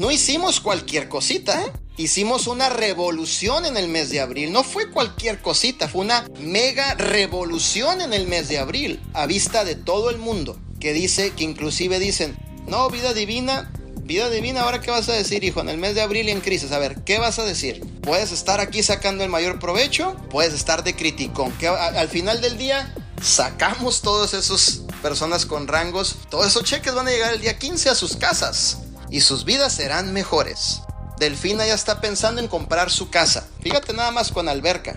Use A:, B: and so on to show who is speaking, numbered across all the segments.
A: no hicimos cualquier cosita, ¿eh? Hicimos una revolución en el mes de abril. No fue cualquier cosita, fue una mega revolución en el mes de abril, a vista de todo el mundo. Que dice, que inclusive dicen, no, vida divina, vida divina, ahora qué vas a decir, hijo, en el mes de abril y en crisis. A ver, ¿qué vas a decir? Puedes estar aquí sacando el mayor provecho, puedes estar de criticón. Que al final del día sacamos todos esos personas con rangos, todos esos cheques van a llegar el día 15 a sus casas y sus vidas serán mejores. Delfina ya está pensando en comprar su casa. Fíjate nada más con alberca.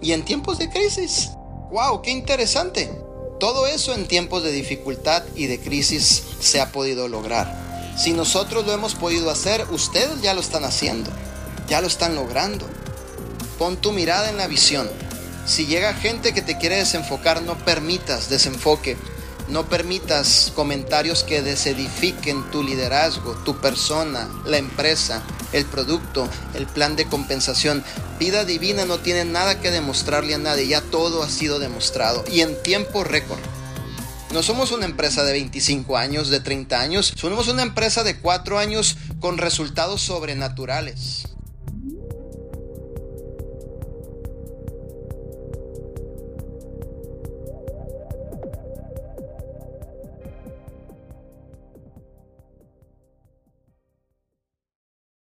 A: Y en tiempos de crisis. ¡Wow! ¡Qué interesante! Todo eso en tiempos de dificultad y de crisis se ha podido lograr. Si nosotros lo hemos podido hacer, ustedes ya lo están haciendo. Ya lo están logrando. Pon tu mirada en la visión. Si llega gente que te quiere desenfocar, no permitas desenfoque no permitas comentarios que desedifiquen tu liderazgo, tu persona, la empresa, el producto, el plan de compensación. Vida divina no tiene nada que demostrarle a nadie, ya todo ha sido demostrado y en tiempo récord. No somos una empresa de 25 años, de 30 años, somos una empresa de 4 años con resultados sobrenaturales.